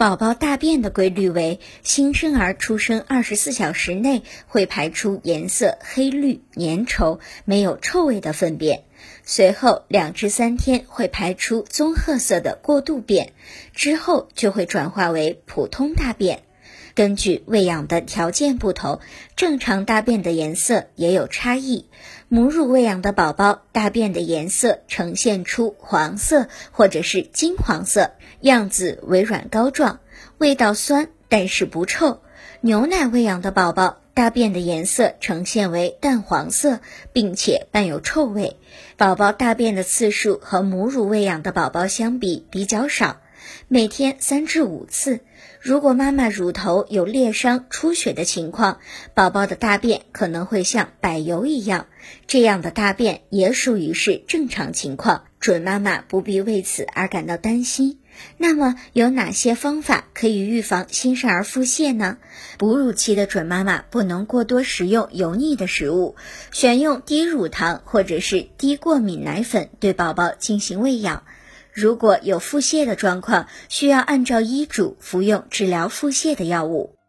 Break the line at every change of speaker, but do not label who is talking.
宝宝大便的规律为：新生儿出生二十四小时内会排出颜色黑绿、粘稠、没有臭味的粪便，随后两至三天会排出棕褐色的过渡便，之后就会转化为普通大便。根据喂养的条件不同，正常大便的颜色也有差异。母乳喂养的宝宝，大便的颜色呈现出黄色或者是金黄色，样子微软膏状，味道酸，但是不臭。牛奶喂养的宝宝，大便的颜色呈现为淡黄色，并且伴有臭味。宝宝大便的次数和母乳喂养的宝宝相比比较少。每天三至五次。如果妈妈乳头有裂伤、出血的情况，宝宝的大便可能会像柏油一样。这样的大便也属于是正常情况，准妈妈不必为此而感到担心。那么有哪些方法可以预防新生儿腹泻呢？哺乳期的准妈妈不能过多食用油腻的食物，选用低乳糖或者是低过敏奶粉对宝宝进行喂养。如果有腹泻的状况，需要按照医嘱服用治疗腹泻的药物。